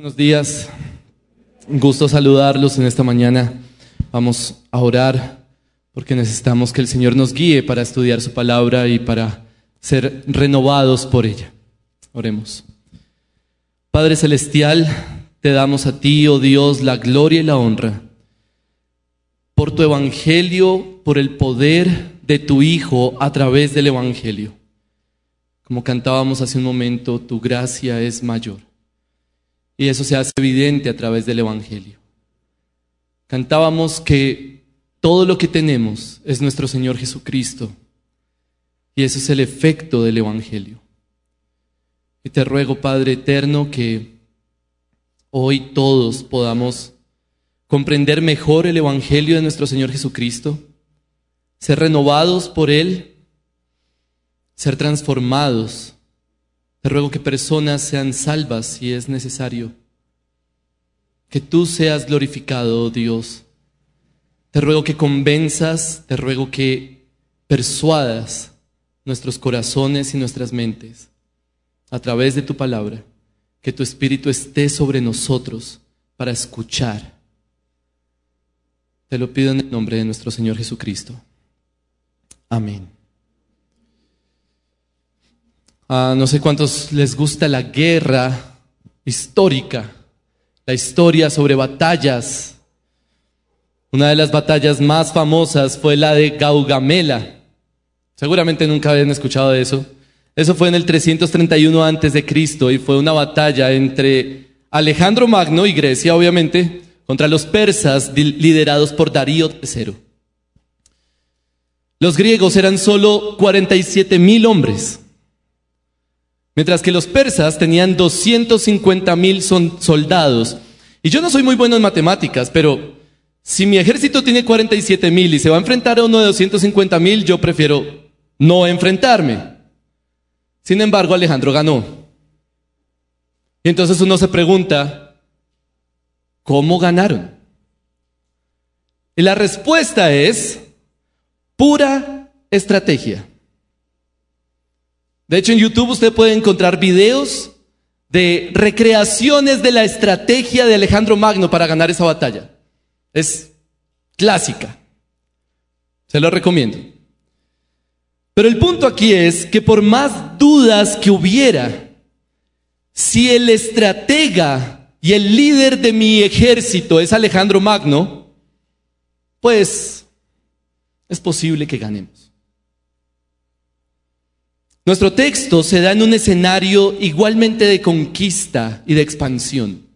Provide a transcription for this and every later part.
Buenos días, un gusto saludarlos en esta mañana. Vamos a orar porque necesitamos que el Señor nos guíe para estudiar su palabra y para ser renovados por ella. Oremos. Padre Celestial, te damos a ti, oh Dios, la gloria y la honra por tu evangelio, por el poder de tu Hijo a través del evangelio. Como cantábamos hace un momento, tu gracia es mayor. Y eso se hace evidente a través del Evangelio. Cantábamos que todo lo que tenemos es nuestro Señor Jesucristo. Y ese es el efecto del Evangelio. Y te ruego, Padre Eterno, que hoy todos podamos comprender mejor el Evangelio de nuestro Señor Jesucristo, ser renovados por Él, ser transformados te ruego que personas sean salvas si es necesario. Que tú seas glorificado, oh Dios. Te ruego que convenzas, te ruego que persuadas nuestros corazones y nuestras mentes a través de tu palabra. Que tu Espíritu esté sobre nosotros para escuchar. Te lo pido en el nombre de nuestro Señor Jesucristo. Amén. Ah, no sé cuántos les gusta la guerra histórica, la historia sobre batallas. Una de las batallas más famosas fue la de Gaugamela. Seguramente nunca habían escuchado de eso. Eso fue en el 331 antes de Cristo y fue una batalla entre Alejandro Magno y Grecia, obviamente, contra los persas liderados por Darío III. Los griegos eran solo 47 mil hombres. Mientras que los persas tenían 250 mil soldados. Y yo no soy muy bueno en matemáticas, pero si mi ejército tiene 47 mil y se va a enfrentar a uno de 250 mil, yo prefiero no enfrentarme. Sin embargo, Alejandro ganó. Y entonces uno se pregunta, ¿cómo ganaron? Y la respuesta es pura estrategia. De hecho, en YouTube usted puede encontrar videos de recreaciones de la estrategia de Alejandro Magno para ganar esa batalla. Es clásica. Se lo recomiendo. Pero el punto aquí es que por más dudas que hubiera, si el estratega y el líder de mi ejército es Alejandro Magno, pues es posible que ganemos. Nuestro texto se da en un escenario igualmente de conquista y de expansión.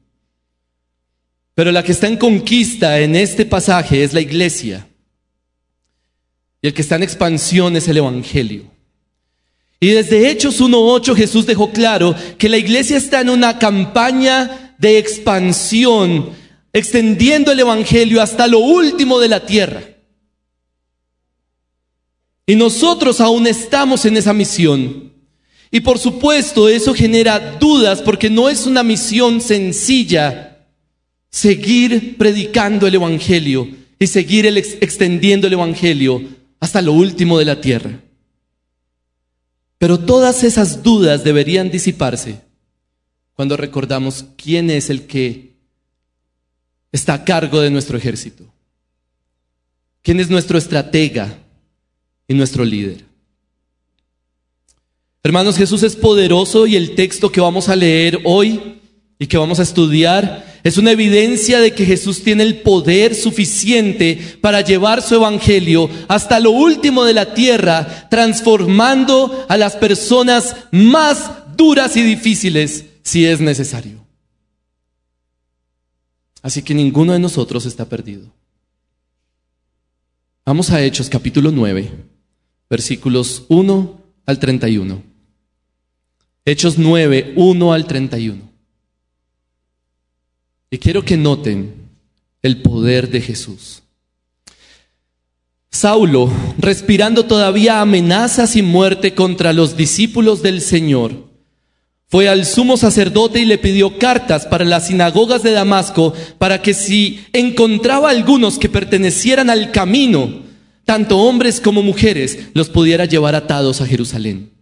Pero la que está en conquista en este pasaje es la iglesia. Y el que está en expansión es el Evangelio. Y desde Hechos 1.8 Jesús dejó claro que la iglesia está en una campaña de expansión, extendiendo el Evangelio hasta lo último de la tierra. Y nosotros aún estamos en esa misión. Y por supuesto eso genera dudas porque no es una misión sencilla seguir predicando el Evangelio y seguir extendiendo el Evangelio hasta lo último de la tierra. Pero todas esas dudas deberían disiparse cuando recordamos quién es el que está a cargo de nuestro ejército, quién es nuestro estratega, y nuestro líder. Hermanos, Jesús es poderoso y el texto que vamos a leer hoy y que vamos a estudiar es una evidencia de que Jesús tiene el poder suficiente para llevar su evangelio hasta lo último de la tierra, transformando a las personas más duras y difíciles si es necesario. Así que ninguno de nosotros está perdido. Vamos a Hechos capítulo 9 versículos 1 al 31. Hechos 9, 1 al 31. Y quiero que noten el poder de Jesús. Saulo, respirando todavía amenazas y muerte contra los discípulos del Señor, fue al sumo sacerdote y le pidió cartas para las sinagogas de Damasco para que si encontraba algunos que pertenecieran al camino, tanto hombres como mujeres, los pudiera llevar atados a Jerusalén.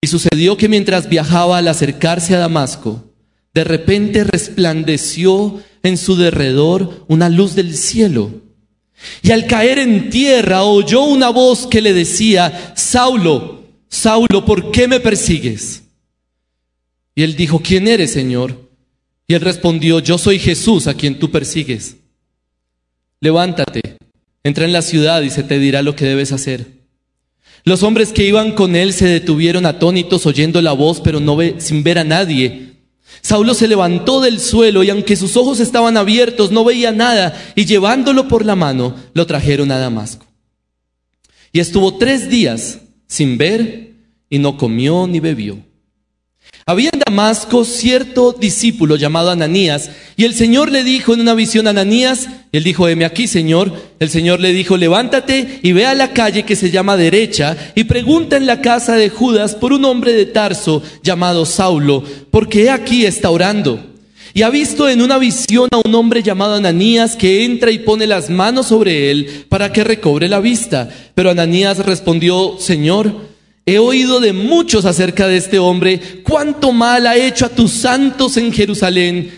Y sucedió que mientras viajaba al acercarse a Damasco, de repente resplandeció en su derredor una luz del cielo. Y al caer en tierra oyó una voz que le decía, Saulo, Saulo, ¿por qué me persigues? Y él dijo, ¿quién eres, Señor? Y él respondió, yo soy Jesús a quien tú persigues. Levántate, entra en la ciudad y se te dirá lo que debes hacer. Los hombres que iban con él se detuvieron atónitos oyendo la voz, pero no ve, sin ver a nadie. Saulo se levantó del suelo y aunque sus ojos estaban abiertos, no veía nada y llevándolo por la mano, lo trajeron a Damasco. Y estuvo tres días sin ver y no comió ni bebió. Había en Damasco cierto discípulo llamado Ananías, y el Señor le dijo en una visión a Ananías, él dijo, heme aquí, Señor. El Señor le dijo, levántate y ve a la calle que se llama derecha y pregunta en la casa de Judas por un hombre de Tarso llamado Saulo, porque aquí está orando. Y ha visto en una visión a un hombre llamado Ananías que entra y pone las manos sobre él para que recobre la vista. Pero Ananías respondió, Señor, He oído de muchos acerca de este hombre, cuánto mal ha hecho a tus santos en Jerusalén.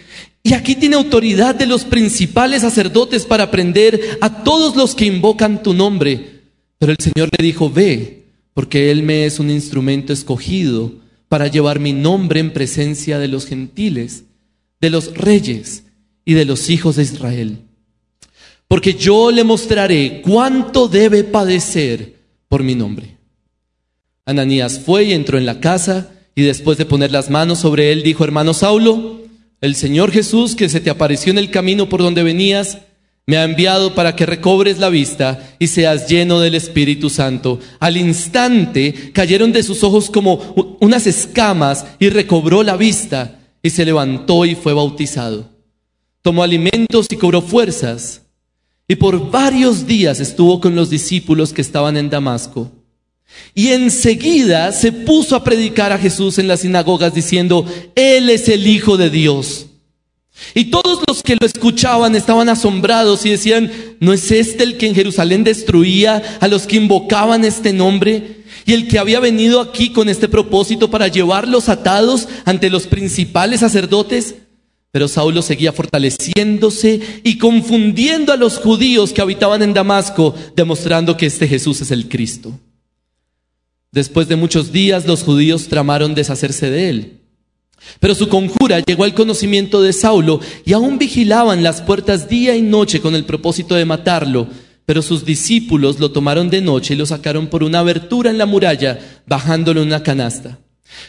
Y aquí tiene autoridad de los principales sacerdotes para prender a todos los que invocan tu nombre. Pero el Señor le dijo, ve, porque Él me es un instrumento escogido para llevar mi nombre en presencia de los gentiles, de los reyes y de los hijos de Israel. Porque yo le mostraré cuánto debe padecer por mi nombre. Ananías fue y entró en la casa y después de poner las manos sobre él dijo, hermano Saulo, el Señor Jesús que se te apareció en el camino por donde venías, me ha enviado para que recobres la vista y seas lleno del Espíritu Santo. Al instante cayeron de sus ojos como unas escamas y recobró la vista y se levantó y fue bautizado. Tomó alimentos y cobró fuerzas y por varios días estuvo con los discípulos que estaban en Damasco. Y enseguida se puso a predicar a Jesús en las sinagogas diciendo, Él es el Hijo de Dios. Y todos los que lo escuchaban estaban asombrados y decían, ¿no es este el que en Jerusalén destruía a los que invocaban este nombre? Y el que había venido aquí con este propósito para llevarlos atados ante los principales sacerdotes. Pero Saulo seguía fortaleciéndose y confundiendo a los judíos que habitaban en Damasco, demostrando que este Jesús es el Cristo. Después de muchos días los judíos tramaron deshacerse de él. Pero su conjura llegó al conocimiento de Saulo y aún vigilaban las puertas día y noche con el propósito de matarlo. Pero sus discípulos lo tomaron de noche y lo sacaron por una abertura en la muralla, bajándolo en una canasta.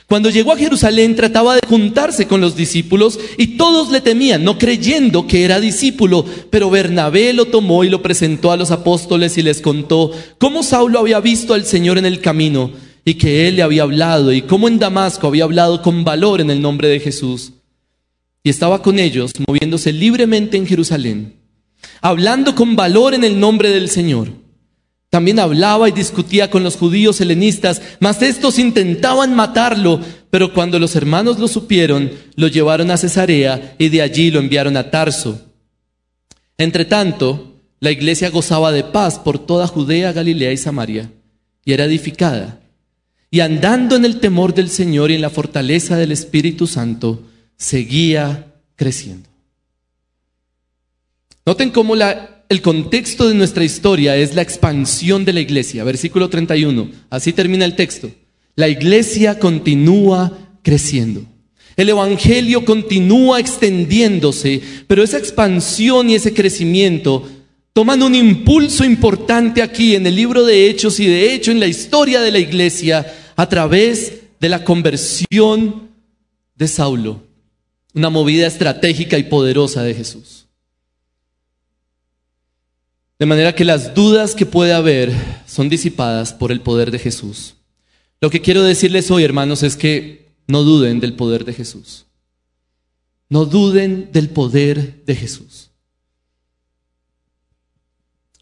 Cuando llegó a Jerusalén trataba de juntarse con los discípulos y todos le temían, no creyendo que era discípulo, pero Bernabé lo tomó y lo presentó a los apóstoles y les contó cómo Saulo había visto al Señor en el camino y que él le había hablado y cómo en Damasco había hablado con valor en el nombre de Jesús. Y estaba con ellos, moviéndose libremente en Jerusalén, hablando con valor en el nombre del Señor. También hablaba y discutía con los judíos helenistas, mas estos intentaban matarlo, pero cuando los hermanos lo supieron, lo llevaron a Cesarea y de allí lo enviaron a Tarso. Entre tanto, la iglesia gozaba de paz por toda Judea, Galilea y Samaria, y era edificada. Y andando en el temor del Señor y en la fortaleza del Espíritu Santo, seguía creciendo. Noten cómo la el contexto de nuestra historia es la expansión de la iglesia. Versículo 31. Así termina el texto. La iglesia continúa creciendo. El Evangelio continúa extendiéndose, pero esa expansión y ese crecimiento toman un impulso importante aquí en el libro de Hechos y de hecho en la historia de la iglesia a través de la conversión de Saulo, una movida estratégica y poderosa de Jesús. De manera que las dudas que puede haber son disipadas por el poder de Jesús. Lo que quiero decirles hoy, hermanos, es que no duden del poder de Jesús. No duden del poder de Jesús.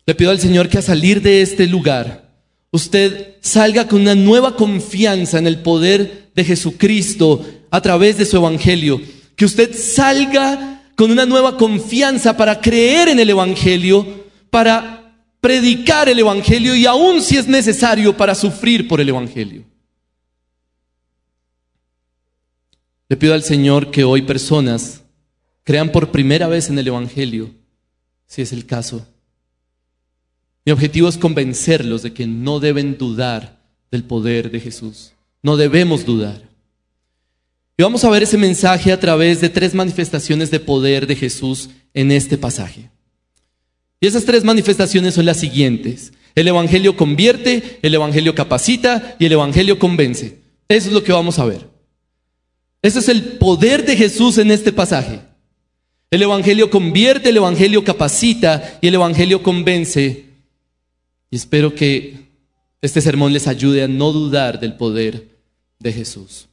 Le pido al Señor que a salir de este lugar, usted salga con una nueva confianza en el poder de Jesucristo a través de su Evangelio. Que usted salga con una nueva confianza para creer en el Evangelio para predicar el Evangelio y aún si es necesario para sufrir por el Evangelio. Le pido al Señor que hoy personas crean por primera vez en el Evangelio, si es el caso. Mi objetivo es convencerlos de que no deben dudar del poder de Jesús. No debemos dudar. Y vamos a ver ese mensaje a través de tres manifestaciones de poder de Jesús en este pasaje. Y esas tres manifestaciones son las siguientes. El Evangelio convierte, el Evangelio capacita y el Evangelio convence. Eso es lo que vamos a ver. Ese es el poder de Jesús en este pasaje. El Evangelio convierte, el Evangelio capacita y el Evangelio convence. Y espero que este sermón les ayude a no dudar del poder de Jesús.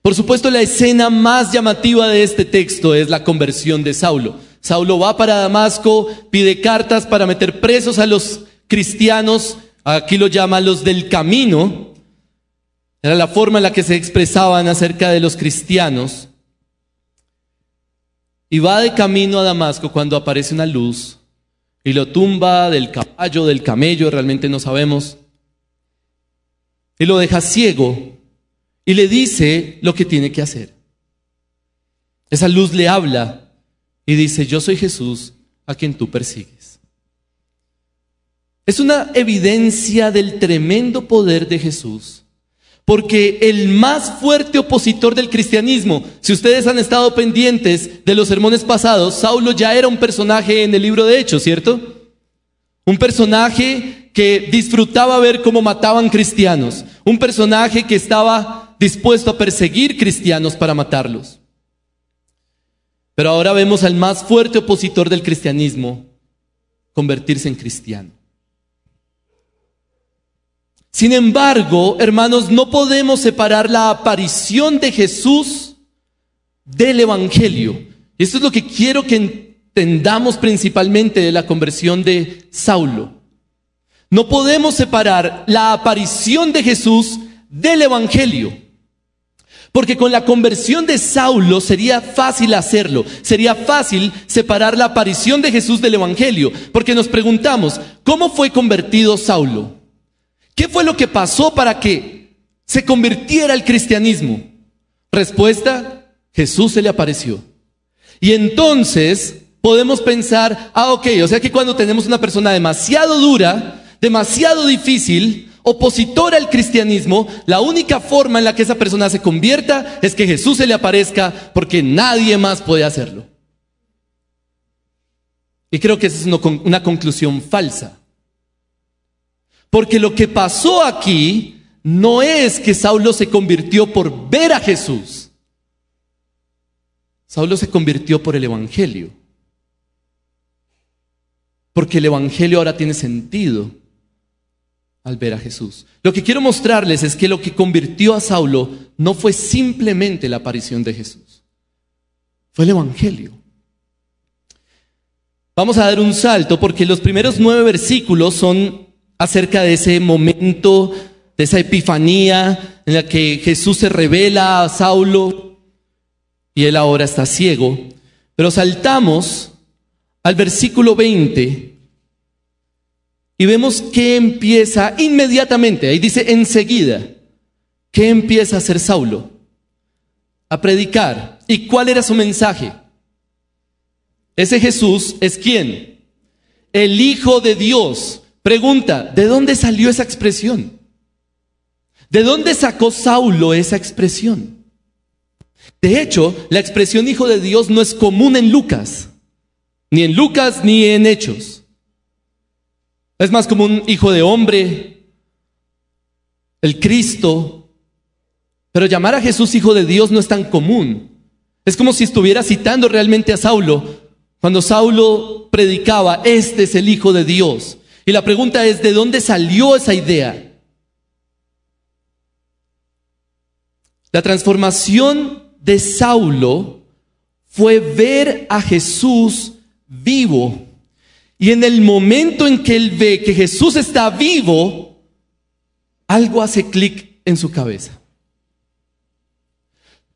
Por supuesto, la escena más llamativa de este texto es la conversión de Saulo. Saulo va para Damasco, pide cartas para meter presos a los cristianos, aquí lo llama los del camino, era la forma en la que se expresaban acerca de los cristianos. Y va de camino a Damasco cuando aparece una luz y lo tumba del caballo, del camello, realmente no sabemos. Y lo deja ciego y le dice lo que tiene que hacer. Esa luz le habla y dice, yo soy Jesús a quien tú persigues. Es una evidencia del tremendo poder de Jesús porque el más fuerte opositor del cristianismo, si ustedes han estado pendientes de los sermones pasados, Saulo ya era un personaje en el libro de Hechos, ¿cierto? Un personaje que disfrutaba ver cómo mataban cristianos, un personaje que estaba dispuesto a perseguir cristianos para matarlos. Pero ahora vemos al más fuerte opositor del cristianismo convertirse en cristiano. Sin embargo, hermanos, no podemos separar la aparición de Jesús del Evangelio. Esto es lo que quiero que entendamos principalmente de la conversión de Saulo. No podemos separar la aparición de Jesús del Evangelio. Porque con la conversión de Saulo sería fácil hacerlo, sería fácil separar la aparición de Jesús del Evangelio, porque nos preguntamos, ¿cómo fue convertido Saulo? ¿Qué fue lo que pasó para que se convirtiera al cristianismo? Respuesta, Jesús se le apareció. Y entonces podemos pensar, ah, ok, o sea que cuando tenemos una persona demasiado dura, demasiado difícil, opositora al cristianismo, la única forma en la que esa persona se convierta es que Jesús se le aparezca porque nadie más puede hacerlo. Y creo que esa es una conclusión falsa. Porque lo que pasó aquí no es que Saulo se convirtió por ver a Jesús. Saulo se convirtió por el Evangelio. Porque el Evangelio ahora tiene sentido al ver a Jesús. Lo que quiero mostrarles es que lo que convirtió a Saulo no fue simplemente la aparición de Jesús. Fue el Evangelio. Vamos a dar un salto porque los primeros nueve versículos son acerca de ese momento, de esa epifanía en la que Jesús se revela a Saulo y él ahora está ciego. Pero saltamos al versículo 20 y vemos que empieza inmediatamente, ahí dice enseguida, ¿qué empieza a hacer Saulo? A predicar. ¿Y cuál era su mensaje? Ese Jesús es quién? El Hijo de Dios, Pregunta, ¿de dónde salió esa expresión? ¿De dónde sacó Saulo esa expresión? De hecho, la expresión hijo de Dios no es común en Lucas, ni en Lucas ni en Hechos. Es más común hijo de hombre, el Cristo. Pero llamar a Jesús hijo de Dios no es tan común. Es como si estuviera citando realmente a Saulo cuando Saulo predicaba, este es el hijo de Dios. Y la pregunta es, ¿de dónde salió esa idea? La transformación de Saulo fue ver a Jesús vivo. Y en el momento en que él ve que Jesús está vivo, algo hace clic en su cabeza.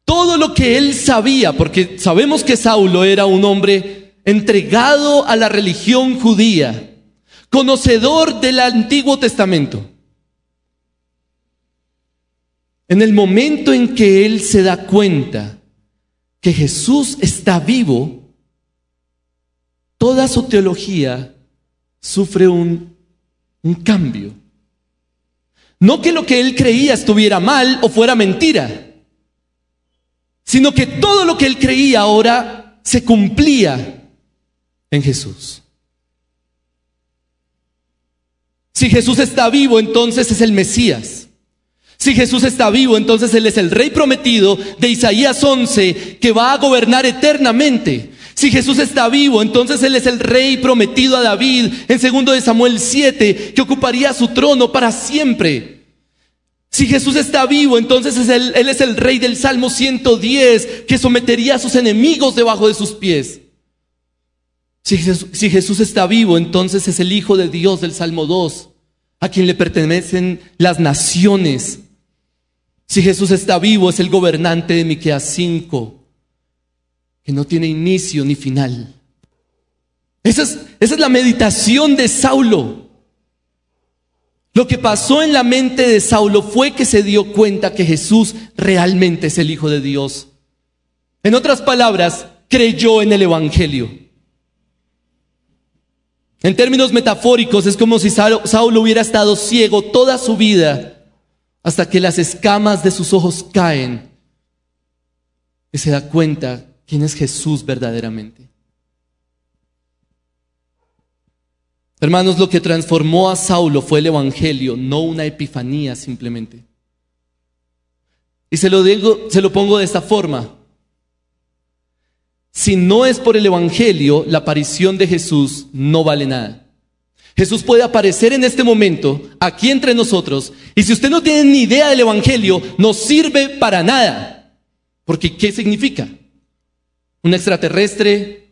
Todo lo que él sabía, porque sabemos que Saulo era un hombre entregado a la religión judía, conocedor del Antiguo Testamento. En el momento en que él se da cuenta que Jesús está vivo, toda su teología sufre un, un cambio. No que lo que él creía estuviera mal o fuera mentira, sino que todo lo que él creía ahora se cumplía en Jesús. Si Jesús está vivo, entonces es el Mesías. Si Jesús está vivo, entonces Él es el rey prometido de Isaías 11 que va a gobernar eternamente. Si Jesús está vivo, entonces Él es el rey prometido a David en segundo de Samuel 7 que ocuparía su trono para siempre. Si Jesús está vivo, entonces es Él es el rey del Salmo 110 que sometería a sus enemigos debajo de sus pies. Si Jesús, si Jesús está vivo, entonces es el Hijo de Dios del Salmo 2, a quien le pertenecen las naciones. Si Jesús está vivo, es el gobernante de Miqueas 5, que no tiene inicio ni final. Esa es, es la meditación de Saulo. Lo que pasó en la mente de Saulo fue que se dio cuenta que Jesús realmente es el Hijo de Dios. En otras palabras, creyó en el Evangelio. En términos metafóricos, es como si Saulo hubiera estado ciego toda su vida hasta que las escamas de sus ojos caen y se da cuenta quién es Jesús verdaderamente. Hermanos, lo que transformó a Saulo fue el Evangelio, no una epifanía simplemente. Y se lo digo, se lo pongo de esta forma. Si no es por el Evangelio, la aparición de Jesús no vale nada. Jesús puede aparecer en este momento, aquí entre nosotros, y si usted no tiene ni idea del Evangelio, no sirve para nada. Porque ¿qué significa? ¿Un extraterrestre?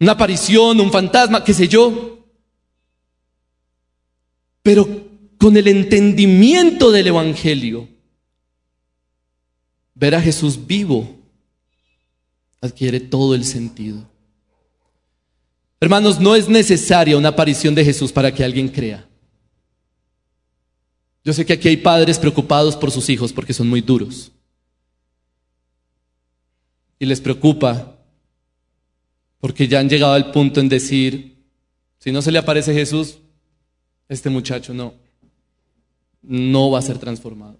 ¿Una aparición? ¿Un fantasma? ¿Qué sé yo? Pero con el entendimiento del Evangelio, ver a Jesús vivo adquiere todo el sentido. Hermanos, no es necesaria una aparición de Jesús para que alguien crea. Yo sé que aquí hay padres preocupados por sus hijos porque son muy duros. Y les preocupa porque ya han llegado al punto en decir, si no se le aparece Jesús, este muchacho no, no va a ser transformado.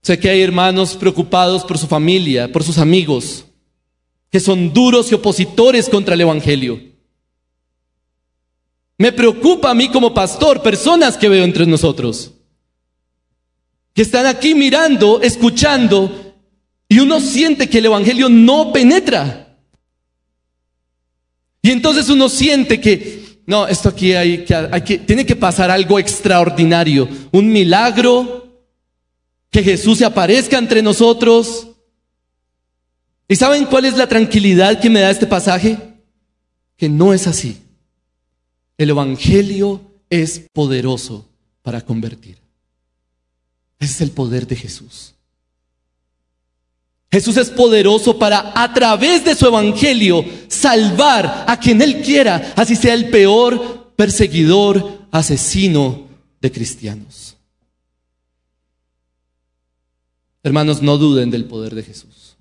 Sé que hay hermanos preocupados por su familia, por sus amigos, que son duros y opositores contra el Evangelio. Me preocupa a mí como pastor, personas que veo entre nosotros, que están aquí mirando, escuchando, y uno siente que el Evangelio no penetra. Y entonces uno siente que, no, esto aquí hay que, hay que, tiene que pasar algo extraordinario, un milagro, que Jesús se aparezca entre nosotros, ¿Y saben cuál es la tranquilidad que me da este pasaje? Que no es así. El Evangelio es poderoso para convertir. Ese es el poder de Jesús. Jesús es poderoso para, a través de su Evangelio, salvar a quien Él quiera, así sea el peor perseguidor, asesino de cristianos. Hermanos, no duden del poder de Jesús.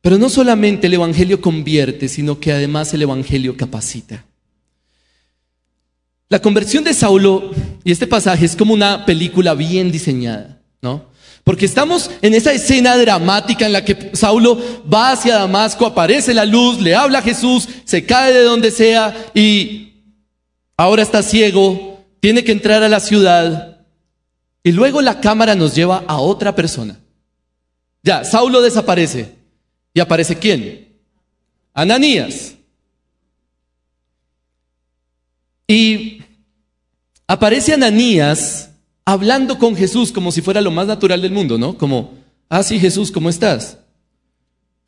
Pero no solamente el Evangelio convierte, sino que además el Evangelio capacita. La conversión de Saulo y este pasaje es como una película bien diseñada, ¿no? Porque estamos en esa escena dramática en la que Saulo va hacia Damasco, aparece la luz, le habla a Jesús, se cae de donde sea y ahora está ciego, tiene que entrar a la ciudad y luego la cámara nos lleva a otra persona. Ya, Saulo desaparece. ¿Y aparece quién? Ananías. Y aparece Ananías hablando con Jesús como si fuera lo más natural del mundo, ¿no? Como, ah, sí, Jesús, ¿cómo estás?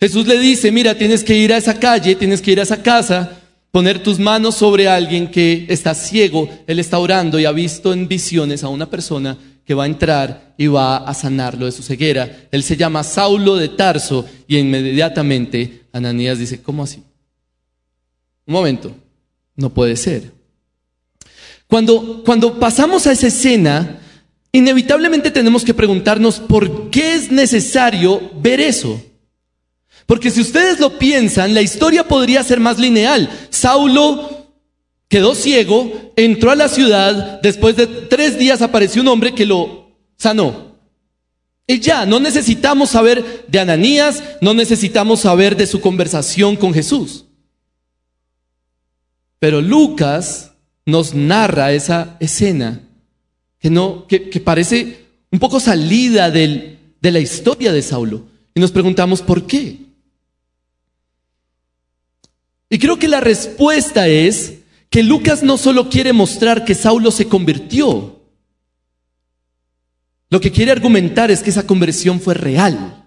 Jesús le dice, mira, tienes que ir a esa calle, tienes que ir a esa casa, poner tus manos sobre alguien que está ciego, él está orando y ha visto en visiones a una persona que va a entrar y va a sanarlo de su ceguera. Él se llama Saulo de Tarso y inmediatamente Ananías dice, ¿cómo así? Un momento, no puede ser. Cuando, cuando pasamos a esa escena, inevitablemente tenemos que preguntarnos por qué es necesario ver eso. Porque si ustedes lo piensan, la historia podría ser más lineal. Saulo quedó ciego, entró a la ciudad, después de tres días apareció un hombre que lo sanó. Y ya, no necesitamos saber de Ananías, no necesitamos saber de su conversación con Jesús. Pero Lucas nos narra esa escena que, no, que, parece un poco salida de la historia de Saulo. Y nos preguntamos por qué. Y creo que la respuesta es que Lucas no solo quiere mostrar que Saulo se convirtió, lo que quiere argumentar es que esa conversión fue real.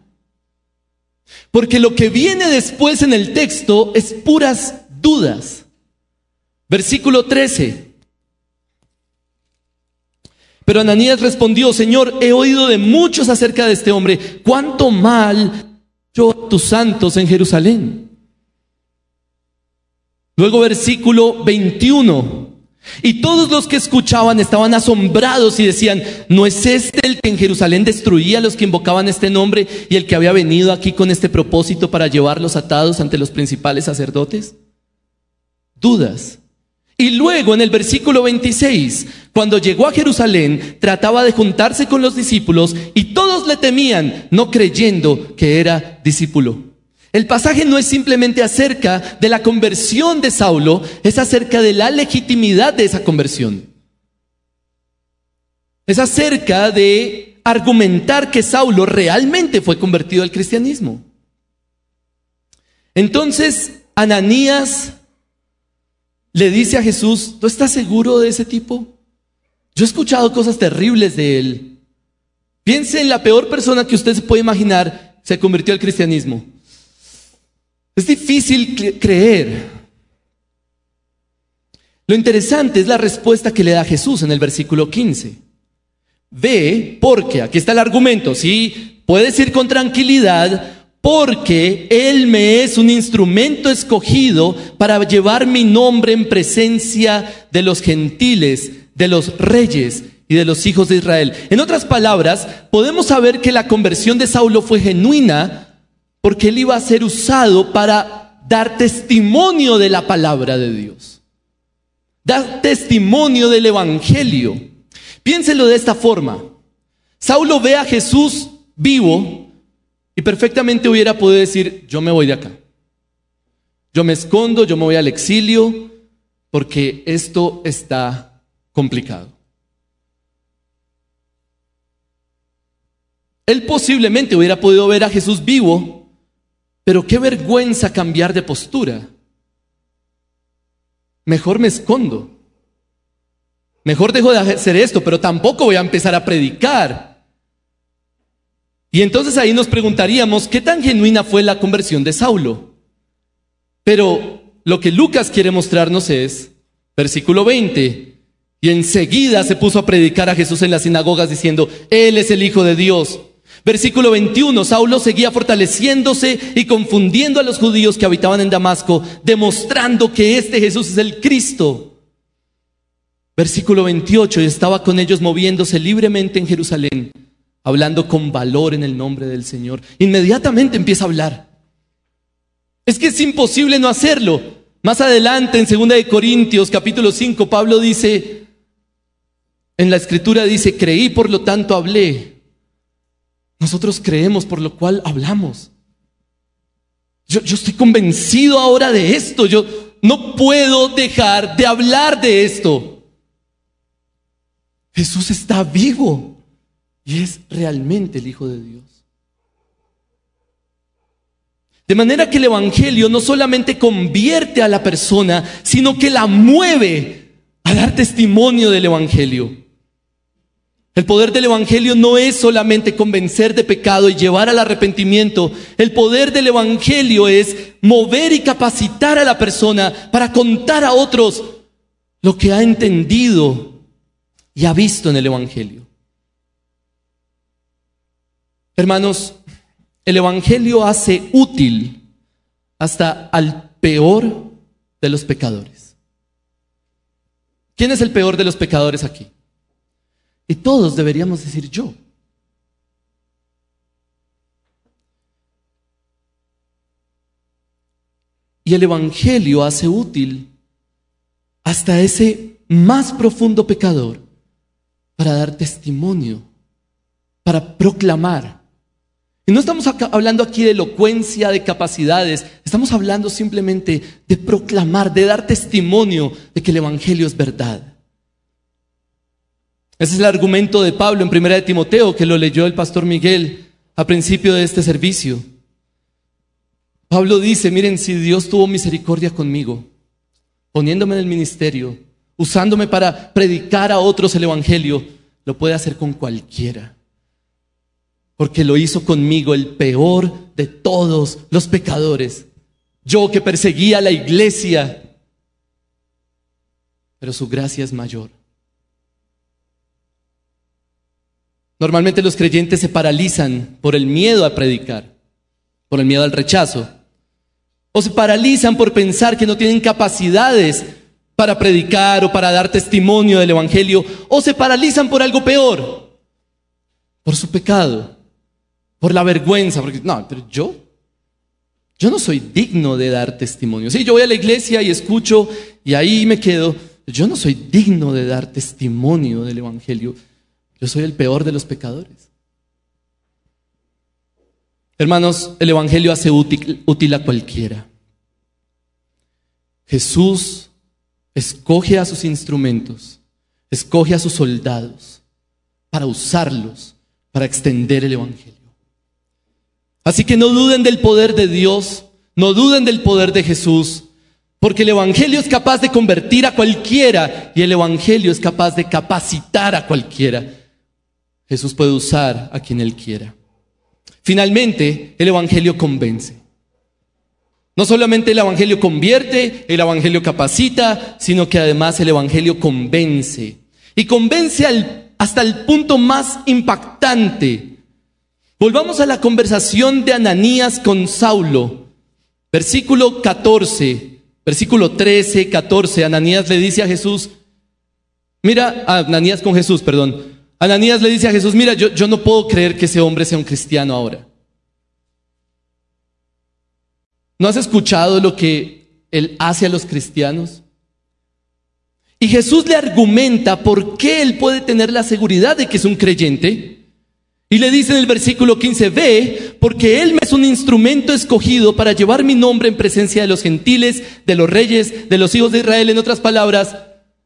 Porque lo que viene después en el texto es puras dudas. Versículo 13. Pero Ananías respondió, Señor, he oído de muchos acerca de este hombre, cuánto mal yo tus santos en Jerusalén. Luego versículo 21. Y todos los que escuchaban estaban asombrados y decían, ¿no es este el que en Jerusalén destruía a los que invocaban este nombre y el que había venido aquí con este propósito para llevarlos atados ante los principales sacerdotes? Dudas. Y luego en el versículo 26, cuando llegó a Jerusalén, trataba de juntarse con los discípulos y todos le temían, no creyendo que era discípulo. El pasaje no es simplemente acerca de la conversión de Saulo, es acerca de la legitimidad de esa conversión. Es acerca de argumentar que Saulo realmente fue convertido al cristianismo. Entonces, Ananías le dice a Jesús, ¿tú estás seguro de ese tipo? Yo he escuchado cosas terribles de él. Piense en la peor persona que usted se puede imaginar, se convirtió al cristianismo. Es difícil creer. Lo interesante es la respuesta que le da Jesús en el versículo 15. Ve, porque, aquí está el argumento, sí, puedes ir con tranquilidad, porque Él me es un instrumento escogido para llevar mi nombre en presencia de los gentiles, de los reyes y de los hijos de Israel. En otras palabras, podemos saber que la conversión de Saulo fue genuina porque él iba a ser usado para dar testimonio de la palabra de Dios, dar testimonio del Evangelio. Piénselo de esta forma. Saulo ve a Jesús vivo y perfectamente hubiera podido decir, yo me voy de acá. Yo me escondo, yo me voy al exilio, porque esto está complicado. Él posiblemente hubiera podido ver a Jesús vivo pero qué vergüenza cambiar de postura. Mejor me escondo. Mejor dejo de hacer esto, pero tampoco voy a empezar a predicar. Y entonces ahí nos preguntaríamos, ¿qué tan genuina fue la conversión de Saulo? Pero lo que Lucas quiere mostrarnos es, versículo 20, y enseguida se puso a predicar a Jesús en las sinagogas diciendo, Él es el Hijo de Dios. Versículo 21, Saulo seguía fortaleciéndose y confundiendo a los judíos que habitaban en Damasco, demostrando que este Jesús es el Cristo. Versículo 28, y estaba con ellos moviéndose libremente en Jerusalén, hablando con valor en el nombre del Señor. Inmediatamente empieza a hablar. Es que es imposible no hacerlo. Más adelante, en 2 de Corintios, capítulo 5, Pablo dice, en la escritura dice, creí, por lo tanto hablé. Nosotros creemos por lo cual hablamos. Yo, estoy convencido ahora de esto. Yo no puedo dejar de hablar de esto. Jesús está vivo y es realmente el Hijo de Dios. De manera que el Evangelio no solamente convierte a la persona, sino que la mueve a dar testimonio del Evangelio. El poder del Evangelio no es solamente convencer de pecado y llevar al arrepentimiento. El poder del Evangelio es mover y capacitar a la persona para contar a otros lo que ha entendido y ha visto en el Evangelio. Hermanos, el Evangelio hace útil hasta al peor de los pecadores. ¿Quién es el peor de los pecadores aquí? Y todos deberíamos decir yo. Y el Evangelio hace útil hasta ese más profundo pecador para dar testimonio, para proclamar. Y no estamos hablando aquí de elocuencia, de capacidades, estamos hablando simplemente de proclamar, de dar testimonio de que el Evangelio es verdad. Ese es el argumento de Pablo en Primera de Timoteo, que lo leyó el pastor Miguel a principio de este servicio. Pablo dice, miren, si Dios tuvo misericordia conmigo, poniéndome en el ministerio, usándome para predicar a otros el Evangelio, lo puede hacer con cualquiera. Porque lo hizo conmigo el peor de todos los pecadores. Yo que perseguía a la iglesia. Pero su gracia es mayor. Normalmente los creyentes se paralizan por el miedo a predicar, por el miedo al rechazo. O se paralizan por pensar que no tienen capacidades para predicar o para dar testimonio del Evangelio. O se paralizan por algo peor, por su pecado, por la vergüenza. Porque, no, pero yo, yo no soy digno de dar testimonio. Sí, yo voy a la iglesia y escucho y ahí me quedo. Yo no soy digno de dar testimonio del Evangelio. Yo soy el peor de los pecadores. Hermanos, el Evangelio hace útil, a cualquiera. Jesús escoge a sus instrumentos, escoge a sus soldados para usarlos, para extender el Evangelio. Así que no duden del poder de Dios, no duden del poder de Jesús, porque el Evangelio es capaz de convertir a cualquiera y el Evangelio es capaz de capacitar a cualquiera. Jesús puede usar a quien Él quiera. Finalmente, el Evangelio convence. No solamente el Evangelio convierte, el Evangelio capacita, sino que además el Evangelio convence. Y convence hasta el punto más impactante. Volvamos a la conversación de Ananías con Saulo. Versículo 14, versículo 13, 14. Ananías le dice a Jesús, mira, ah, Ananías con Jesús, perdón. Ananías le dice a Jesús, mira, yo, yo no puedo creer que ese hombre sea un cristiano ahora. ¿No has escuchado lo que él hace a los cristianos? Y Jesús le argumenta por qué él puede tener la seguridad de que es un creyente. Y le dice en el versículo 15, ve, porque él me es un instrumento escogido para llevar mi nombre en presencia de los gentiles, de los reyes, de los hijos de Israel. En otras palabras,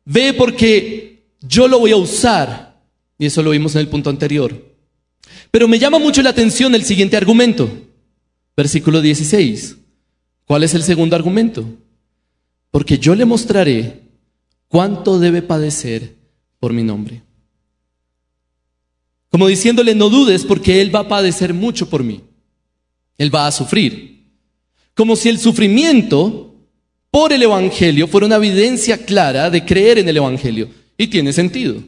ve porque yo lo voy a usar y eso lo vimos en el punto anterior. Pero me llama mucho la atención el siguiente argumento. Versículo 16. ¿Cuál es el segundo argumento? Porque yo le mostraré cuánto debe padecer por mi nombre. Como diciéndole, no dudes porque Él va a padecer mucho por mí. Él va a sufrir. Como si el sufrimiento por el Evangelio fuera una evidencia clara de creer en el Evangelio. Y tiene sentido.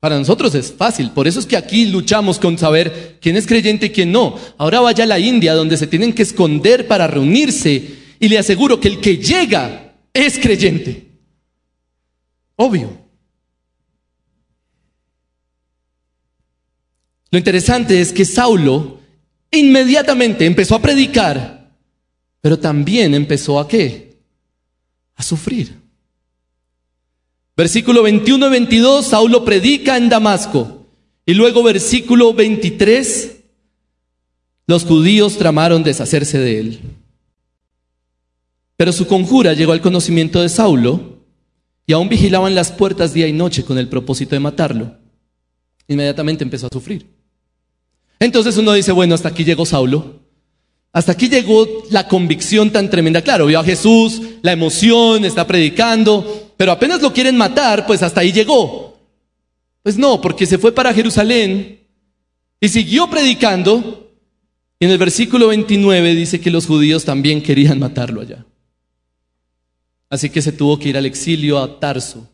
Para nosotros es fácil, por eso es que aquí luchamos con saber quién es creyente y quién no. Ahora vaya a la India donde se tienen que esconder para reunirse y le aseguro que el que llega es creyente. Obvio. Lo interesante es que Saulo inmediatamente empezó a predicar, pero también empezó a qué? A sufrir. Versículo 21 y 22, Saulo predica en Damasco. Y luego versículo 23, los judíos tramaron deshacerse de él. Pero su conjura llegó al conocimiento de Saulo y aún vigilaban las puertas día y noche con el propósito de matarlo. Inmediatamente empezó a sufrir. Entonces uno dice, bueno, hasta aquí llegó Saulo. Hasta aquí llegó la convicción tan tremenda. Claro, vio a Jesús, la emoción, está predicando, pero apenas lo quieren matar, pues hasta ahí llegó. Pues no, porque se fue para Jerusalén y siguió predicando. Y en el versículo 29 dice que los judíos también querían matarlo allá. Así que se tuvo que ir al exilio a Tarso.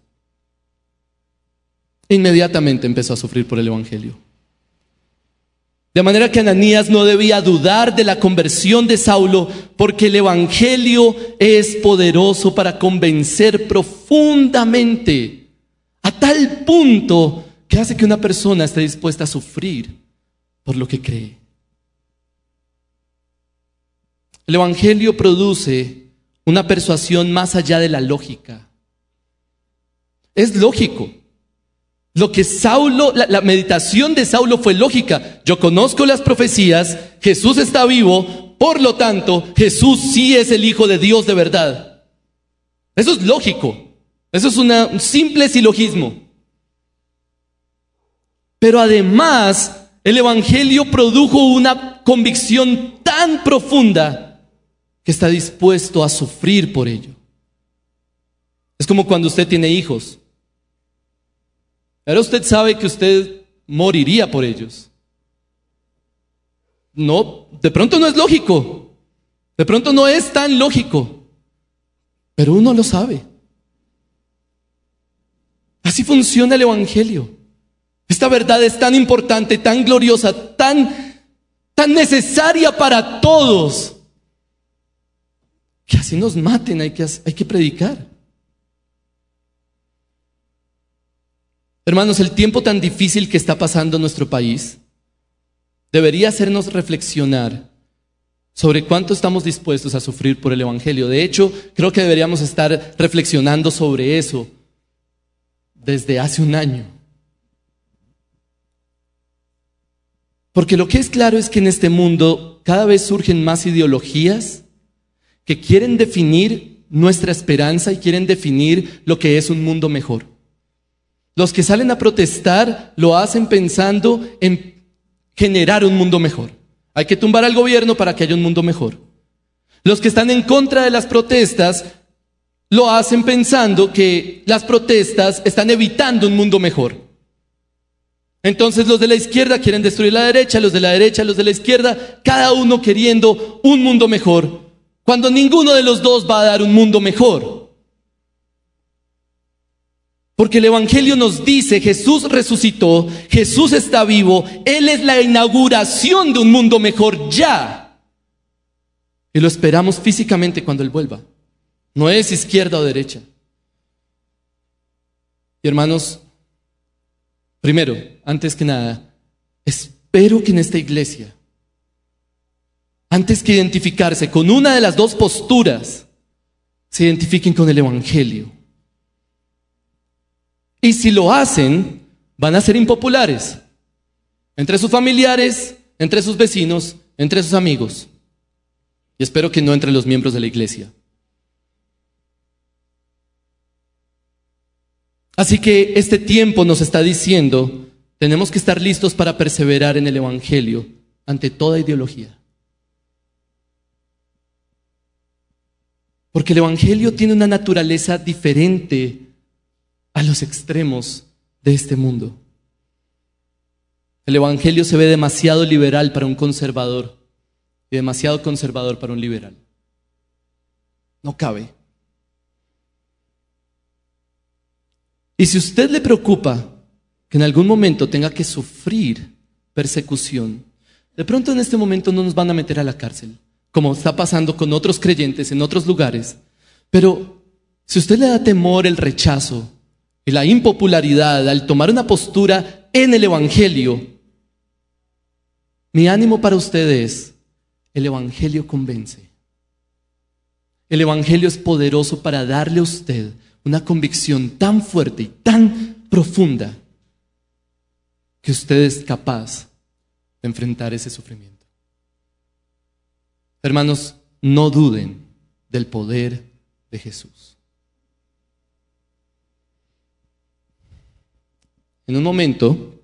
Inmediatamente empezó a sufrir por el Evangelio. De manera que Ananías no debía dudar de la conversión de Saulo, porque el Evangelio es poderoso para convencer profundamente, a tal punto que hace que una persona esté dispuesta a sufrir por lo que cree. El Evangelio produce una persuasión más allá de la lógica. Es lógico. Lo que Saulo, la, meditación de Saulo fue lógica. Yo conozco las profecías, Jesús está vivo, por lo tanto, Jesús sí es el Hijo de Dios de verdad. Eso es lógico. Eso es un simple silogismo. Pero además, el Evangelio produjo una convicción tan profunda que está dispuesto a sufrir por ello. Es como cuando usted tiene hijos. Pero usted sabe que usted moriría por ellos. No, de pronto no es lógico. De pronto no es tan lógico. Pero uno lo sabe. Así funciona el Evangelio. Esta verdad es tan importante, tan gloriosa, tan, tan necesaria para todos, que así nos maten, hay que, hay que predicar. Hermanos, el tiempo tan difícil que está pasando en nuestro país debería hacernos reflexionar sobre cuánto estamos dispuestos a sufrir por el Evangelio. De hecho, creo que deberíamos estar reflexionando sobre eso desde hace un año. Porque lo que es claro es que en este mundo cada vez surgen más ideologías que quieren definir nuestra esperanza y quieren definir lo que es un mundo mejor. Los que salen a protestar lo hacen pensando en generar un mundo mejor. Hay que tumbar al gobierno para que haya un mundo mejor. Los que están en contra de las protestas lo hacen pensando que las protestas están evitando un mundo mejor. Entonces los de la izquierda quieren destruir la derecha, los de la derecha, los de la izquierda, cada uno queriendo un mundo mejor, cuando ninguno de los dos va a dar un mundo mejor. Porque el Evangelio nos dice, Jesús resucitó, Jesús está vivo, Él es la inauguración de un mundo mejor ya. Y lo esperamos físicamente cuando Él vuelva. No es izquierda o derecha. Y hermanos, primero, antes que nada, espero que en esta iglesia, antes que identificarse con una de las dos posturas, se identifiquen con el Evangelio. Y si lo hacen, van a ser impopulares entre sus familiares, entre sus vecinos, entre sus amigos. Y espero que no entre los miembros de la iglesia. Así que este tiempo nos está diciendo, tenemos que estar listos para perseverar en el Evangelio ante toda ideología. Porque el Evangelio tiene una naturaleza diferente a los extremos de este mundo. El Evangelio se ve demasiado liberal para un conservador y demasiado conservador para un liberal. No cabe. Y si usted le preocupa que en algún momento tenga que sufrir persecución, de pronto en este momento no nos van a meter a la cárcel, como está pasando con otros creyentes en otros lugares. Pero si usted le da temor el rechazo, la impopularidad al tomar una postura en el Evangelio, mi ánimo para ustedes, el Evangelio convence. El Evangelio es poderoso para darle a usted una convicción tan fuerte y tan profunda que usted es capaz de enfrentar ese sufrimiento. Hermanos, no duden del poder de Jesús. En un momento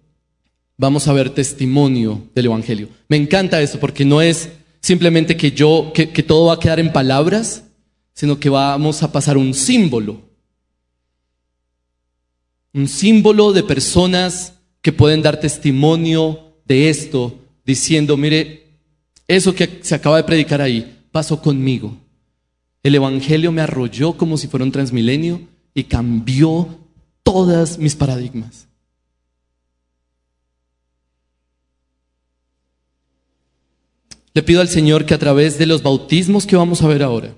vamos a ver testimonio del Evangelio. Me encanta eso porque no es simplemente que yo, que, todo va a quedar en palabras, sino que vamos a pasar un símbolo. Un símbolo de personas que pueden dar testimonio de esto, diciendo, mire, eso que se acaba de predicar ahí pasó conmigo. El Evangelio me arrolló como si fuera un transmilenio y cambió todas mis paradigmas. Le pido al Señor que a través de los bautismos que vamos a ver ahora,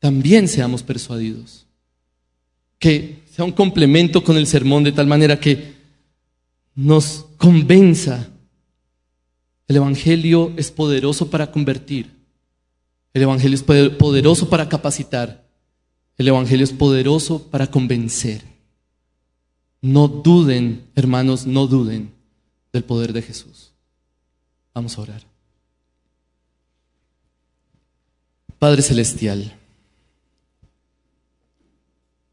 también seamos persuadidos. Que sea un complemento con el sermón de tal manera que nos convenza. El Evangelio es poderoso para convertir. El Evangelio es poderoso para capacitar. El Evangelio es poderoso para convencer. No duden, hermanos, no duden del poder de Jesús. Vamos a orar. Padre Celestial,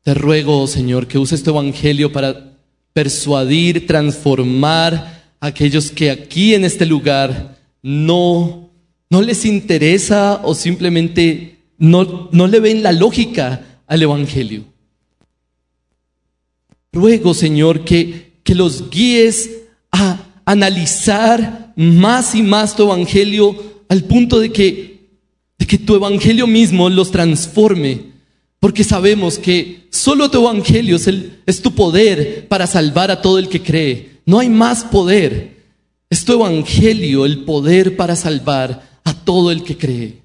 te ruego, Señor, que uses tu Evangelio para persuadir, transformar a aquellos que aquí en este lugar no, no les interesa o simplemente no, no le ven la lógica al Evangelio. Ruego, Señor, que, que los guíes a analizar más y más tu evangelio al punto de que, de que tu evangelio mismo los transforme. Porque sabemos que solo tu evangelio es, el, es tu poder para salvar a todo el que cree. No hay más poder. Es tu evangelio el poder para salvar a todo el que cree.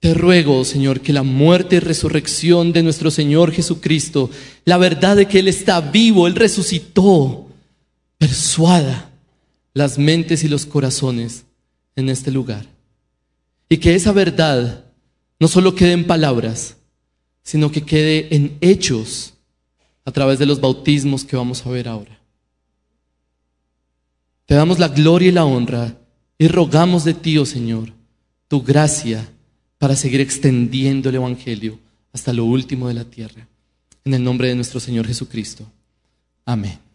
Te ruego, Señor, que la muerte y resurrección de nuestro Señor Jesucristo, la verdad de que Él está vivo, Él resucitó, persuada las mentes y los corazones en este lugar. Y que esa verdad no solo quede en palabras, sino que quede en hechos a través de los bautismos que vamos a ver ahora. Te damos la gloria y la honra y rogamos de ti, oh Señor, tu gracia para seguir extendiendo el Evangelio hasta lo último de la tierra. En el nombre de nuestro Señor Jesucristo. Amén.